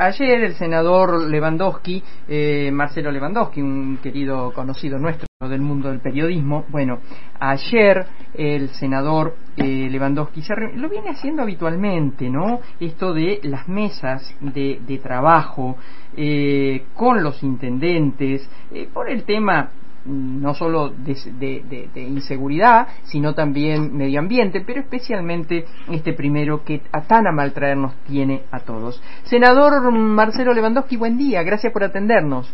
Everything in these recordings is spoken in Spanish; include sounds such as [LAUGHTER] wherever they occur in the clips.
ayer el senador Lewandowski, eh, Marcelo Lewandowski, un querido conocido nuestro del mundo del periodismo, bueno, ayer el senador eh, Lewandowski se lo viene haciendo habitualmente, ¿no? Esto de las mesas de, de trabajo eh, con los intendentes, eh, por el tema no solo de, inseguridad, sino también medio ambiente, pero especialmente este primero que a tan a mal traernos tiene a todos. Senador Marcelo Lewandowski, buen día, gracias por atendernos.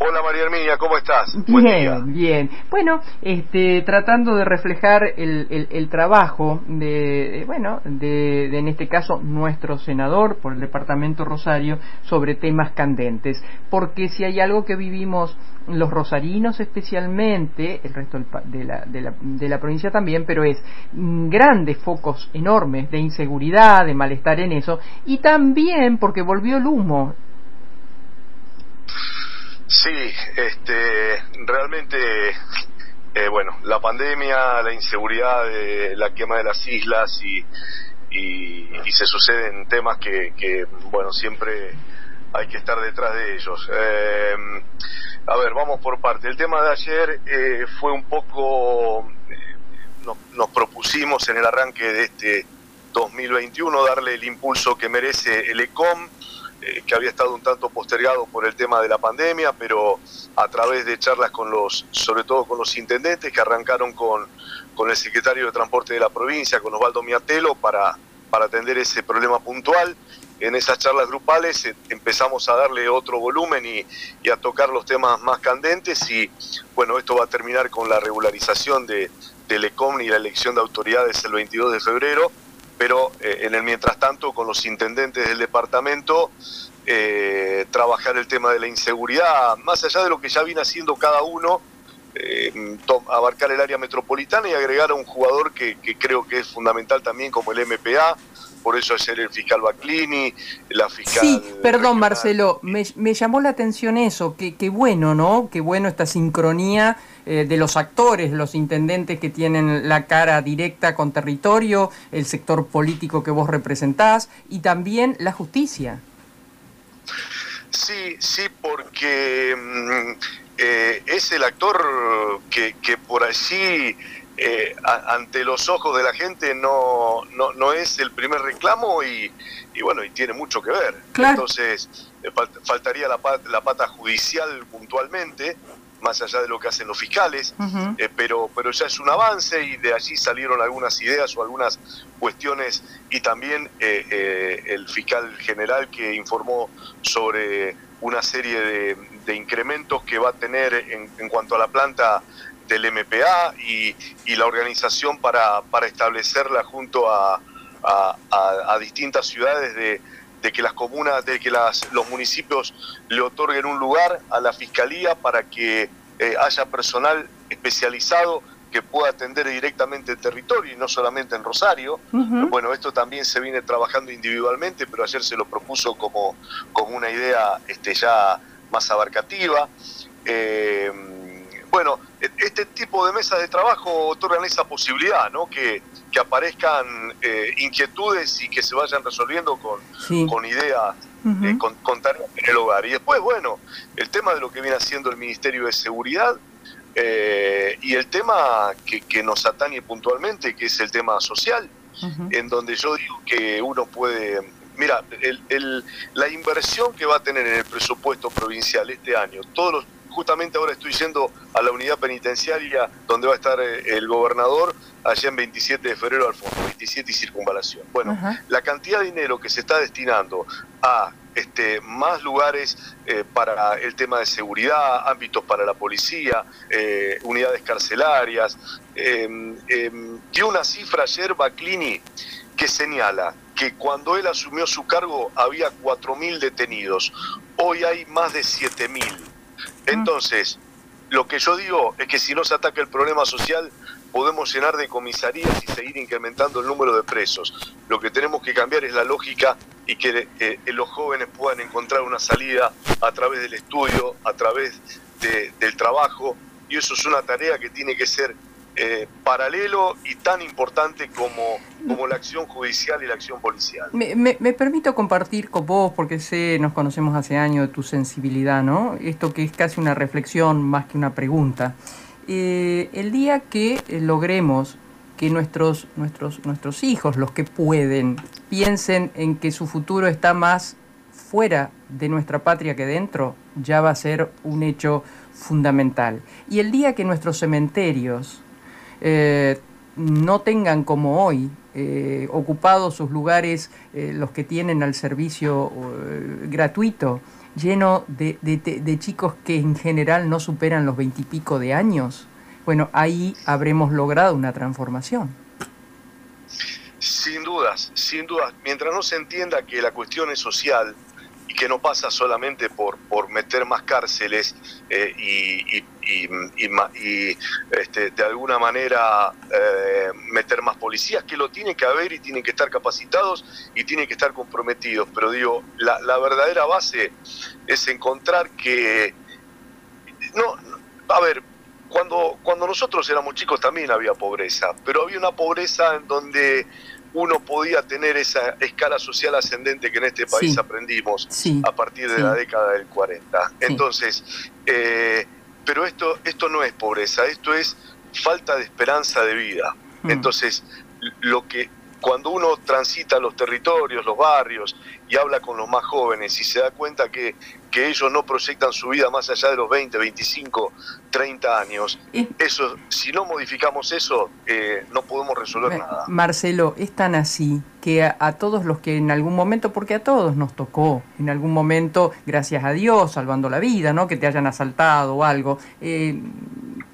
Hola María Herminia, ¿cómo estás? Bien, bien. Bueno, este, tratando de reflejar el, el, trabajo de, bueno, de, en este caso nuestro senador por el departamento Rosario sobre temas candentes, porque si hay algo que vivimos los rosarinos especialmente, el resto de la, de la, de la provincia también, pero es grandes focos enormes de inseguridad, de malestar en eso, y también porque volvió el humo Sí, este, realmente, eh, bueno, la pandemia, la inseguridad, la quema de las islas y, y, se suceden temas que, que, bueno, siempre hay que estar detrás de ellos. Eh, a ver, vamos por parte. El tema de ayer eh, fue un poco, nos, nos propusimos en el arranque de este 2021 darle el impulso que merece el ECOM eh, que había estado un tanto postergado por el tema de la pandemia, pero a través de charlas con los, sobre todo con los intendentes, que arrancaron con, con el secretario de Transporte de la provincia, con Osvaldo Miatelo, para, para atender ese problema puntual. En esas charlas grupales eh, empezamos a darle otro volumen y, a tocar los temas más candentes y bueno, esto va a terminar con la regularización de, del y la elección de autoridades el 22 de febrero pero eh, en el mientras tanto con los intendentes del departamento eh, trabajar el tema de la inseguridad, más allá de lo que ya viene haciendo cada uno, eh, abarcar el área metropolitana y agregar a un jugador que, creo que es fundamental también como el MPA, por eso ayer el fiscal Baclini, la fiscal... Sí, perdón Marcelo, me, llamó la atención eso, que, bueno, ¿no? Qué bueno esta sincronía eh, de los actores, los intendentes que tienen la cara directa con territorio, el sector político que vos representás y también la justicia. Sí, sí, porque mm, eh, es el actor que, que por allí eh, ante los ojos de la gente no, no, es el primer reclamo y, bueno, y tiene mucho que ver. Entonces, eh, faltaría la, la, pata judicial puntualmente, más allá de lo que hacen los fiscales, eh, pero, pero ya es un avance y de allí salieron algunas ideas o algunas cuestiones y también el fiscal general que informó sobre una serie de, de incrementos que va a tener en, en cuanto a la planta del MPA y, la organización para, para, establecerla junto a, a, distintas ciudades de, de, que las comunas, de que las, los municipios le otorguen un lugar a la fiscalía para que eh, haya personal especializado que pueda atender directamente el territorio y no solamente en Rosario. Bueno, esto también se viene trabajando individualmente, pero ayer se lo propuso como, como una idea este, ya más abarcativa. Eh, bueno, este tipo de mesas de trabajo otorgan esa posibilidad, ¿no? Que, que aparezcan eh, inquietudes y que se vayan resolviendo con, con ideas, eh, con, tareas en el hogar. Y después, bueno, el tema de lo que viene haciendo el Ministerio de Seguridad eh, y el tema que, que, nos atañe puntualmente, que es el tema social, en donde yo digo que uno puede... Mira, el, el, la inversión que va a tener en el presupuesto provincial este año, todos los justamente ahora estoy yendo a la unidad penitenciaria donde va a estar eh, el gobernador allá en 27 de febrero al fondo, 27 y circunvalación. Bueno, la cantidad de dinero que se está destinando a este, más lugares eh, para el tema de seguridad, ámbitos para la policía, eh, unidades carcelarias. Eh, dio una cifra ayer Baclini que señala que cuando él asumió su cargo había 4.000 detenidos, hoy hay más de 7.000. Entonces, lo que yo digo es que si no se ataca el problema social, podemos llenar de comisarías y seguir incrementando el número de presos. Lo que tenemos que cambiar es la lógica y que eh, los jóvenes puedan encontrar una salida a través del estudio, a través del trabajo, y eso es una tarea que tiene que ser eh, paralelo y tan importante como, como la acción judicial y la acción policial. Me, permito compartir con vos, porque sé, nos conocemos hace años, tu sensibilidad, ¿no? Esto que es casi una reflexión más que una pregunta. Eh, el día que logremos que nuestros, nuestros, nuestros hijos, los que pueden, piensen en que su futuro está más fuera de nuestra patria que dentro, ya va a ser un hecho fundamental. Y el día que nuestros cementerios eh, no tengan como hoy eh, ocupados sus lugares eh, los que tienen al servicio gratuito, lleno de, de, chicos que en general no superan los veintipico de años, bueno, ahí habremos logrado una transformación. Sin dudas, sin dudas. Mientras no se entienda que la cuestión es social, y que no pasa solamente por, por meter más cárceles eh, y, este, de alguna manera eh, meter más policías, que lo tienen que haber y tienen que estar capacitados y tienen que estar comprometidos. Pero digo, la, la verdadera base es encontrar que... No, a ver, cuando, cuando nosotros éramos chicos también había pobreza, pero había una pobreza en donde uno podía tener esa escala social ascendente que en este país aprendimos a partir de la década del 40. Entonces, eh, pero esto, esto no es pobreza, esto es falta de esperanza de vida. Mm. Entonces, lo que cuando uno transita los territorios, los barrios y habla con los más jóvenes y se da cuenta que, que ellos no proyectan su vida más allá de los 20, 25, 30 años, eso, si no modificamos eso, eh, no podemos resolver nada. Marcelo, es tan así que a, todos los que en algún momento, porque a todos nos tocó, en algún momento, gracias a Dios, salvando la vida, ¿no? que te hayan asaltado o algo, eh,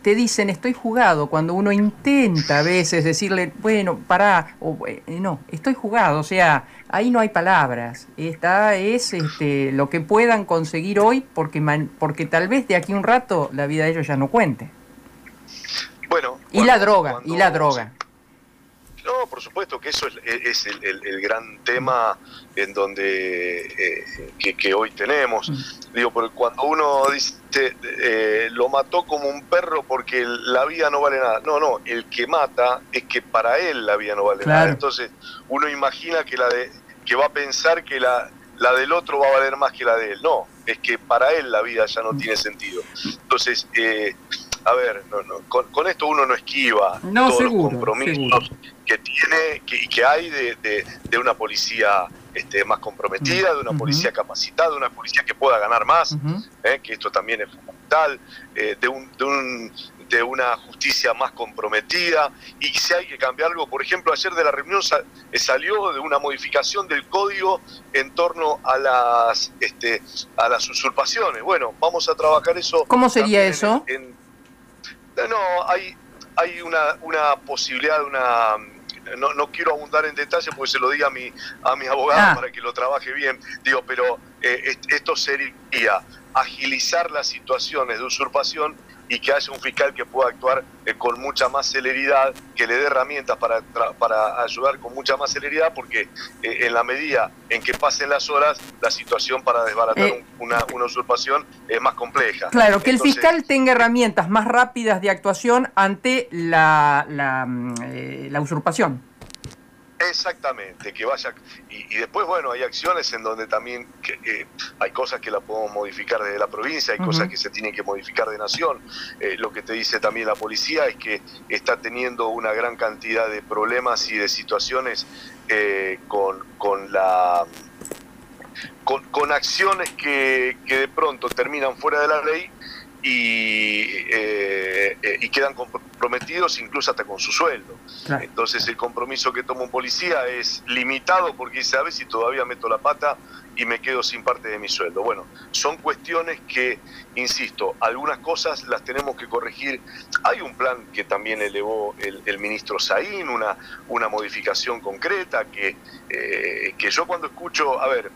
te dicen estoy jugado, cuando uno intenta a veces decirle, bueno, pará, o eh, no, estoy jugado, o sea, ahí no hay palabras, está es este, lo que puedan conseguir hoy porque, porque tal vez de aquí un rato la vida de ellos ya no cuente. Bueno, y la droga, y la droga. No, por supuesto que eso es, el, gran tema en donde eh, que, hoy tenemos. Mm. Digo, porque cuando uno dice eh, lo mató como un perro porque la vida no vale nada. No, no, el que mata es que para él la vida no vale nada. Entonces uno imagina que la de que va a pensar que la la del otro va a valer más que la de él. No, es que para él la vida ya no mm. tiene sentido. Entonces, eh, a ver, no, no, con, esto uno no esquiva todos los compromisos que tiene y que, hay de, una policía este, más comprometida, de una policía capacitada, de una policía que pueda ganar más, eh, que esto también es fundamental, eh, de, un, de, un, de una justicia más comprometida y si hay que cambiar algo, por ejemplo, ayer de la reunión eh, salió de una modificación del código en torno a las este, a las usurpaciones. Bueno, vamos a trabajar eso. ¿Cómo sería eso? No, hay hay una, una posibilidad de una no, no, quiero abundar en detalle porque se lo diga a mi, a mi abogado ah. para que lo trabaje bien, digo, pero eh, esto sería agilizar las situaciones de usurpación y que haya un fiscal que pueda actuar eh, con mucha más celeridad, que le dé herramientas para, para ayudar con mucha más celeridad, porque eh, en la medida en que pasen las horas, la situación para desbaratar eh, una, una, usurpación es más compleja. Claro, que el fiscal tenga herramientas más rápidas de actuación ante la, la, mm, la usurpación. Exactamente, que vaya. Y, después, bueno, hay acciones en donde también hay cosas que la podemos modificar desde la provincia, hay cosas que se tienen que modificar de nación. Eh, lo que te dice también la policía es que está teniendo una gran cantidad de problemas y de situaciones eh, con, con la. Con, con acciones que, que de pronto terminan fuera de la ley y, eh, y quedan comprometidos incluso hasta con su sueldo. Entonces el compromiso que toma un policía es limitado porque ver si todavía meto la pata y me quedo sin parte de mi sueldo. Bueno, son cuestiones que, insisto, algunas cosas las tenemos que corregir. Hay un plan que también elevó el, ministro Saín, una, una modificación concreta que, eh, que yo cuando escucho, a ver,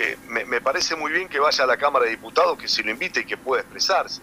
eh, me, parece muy bien que vaya a la Cámara de Diputados, que se lo invite y que pueda expresarse.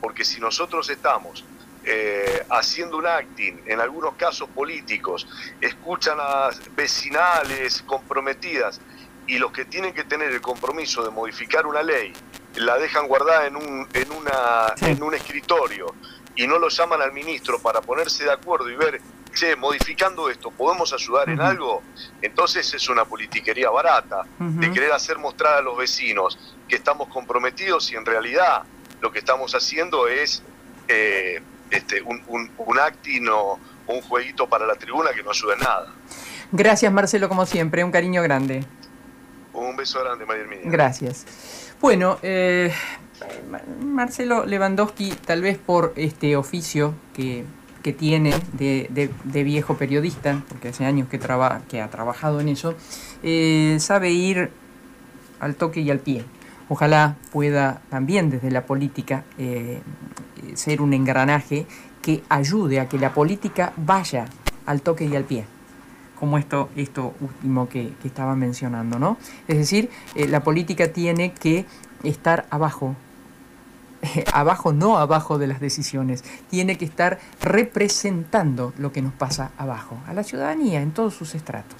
Porque si nosotros estamos eh, haciendo un acting, en algunos casos políticos, escuchan a vecinales comprometidas y los que tienen que tener el compromiso de modificar una ley la dejan guardada en un, en una, en un escritorio y no lo llaman al ministro para ponerse de acuerdo y ver, che, modificando esto, ¿podemos ayudar en algo? Entonces es una politiquería barata, de querer hacer mostrar a los vecinos que estamos comprometidos y en realidad lo que estamos haciendo es eh, este, un, un, un actino, un jueguito para la tribuna que no ayuda en nada. Gracias Marcelo, como siempre, un cariño grande. Un beso grande, María Herminia. Gracias. Bueno, eh, Marcelo Lewandowski, tal vez por este oficio que, que tiene de, de, viejo periodista, porque hace años que, traba, que ha trabajado en eso, eh, sabe ir al toque y al pie. Ojalá pueda también desde la política eh, ser un engranaje que ayude a que la política vaya al toque y al pie como esto, esto último que, estaba mencionando, ¿no? Es decir, eh, la política tiene que estar abajo, [LAUGHS] abajo, no abajo de las decisiones, tiene que estar representando lo que nos pasa abajo, a la ciudadanía en todos sus estratos.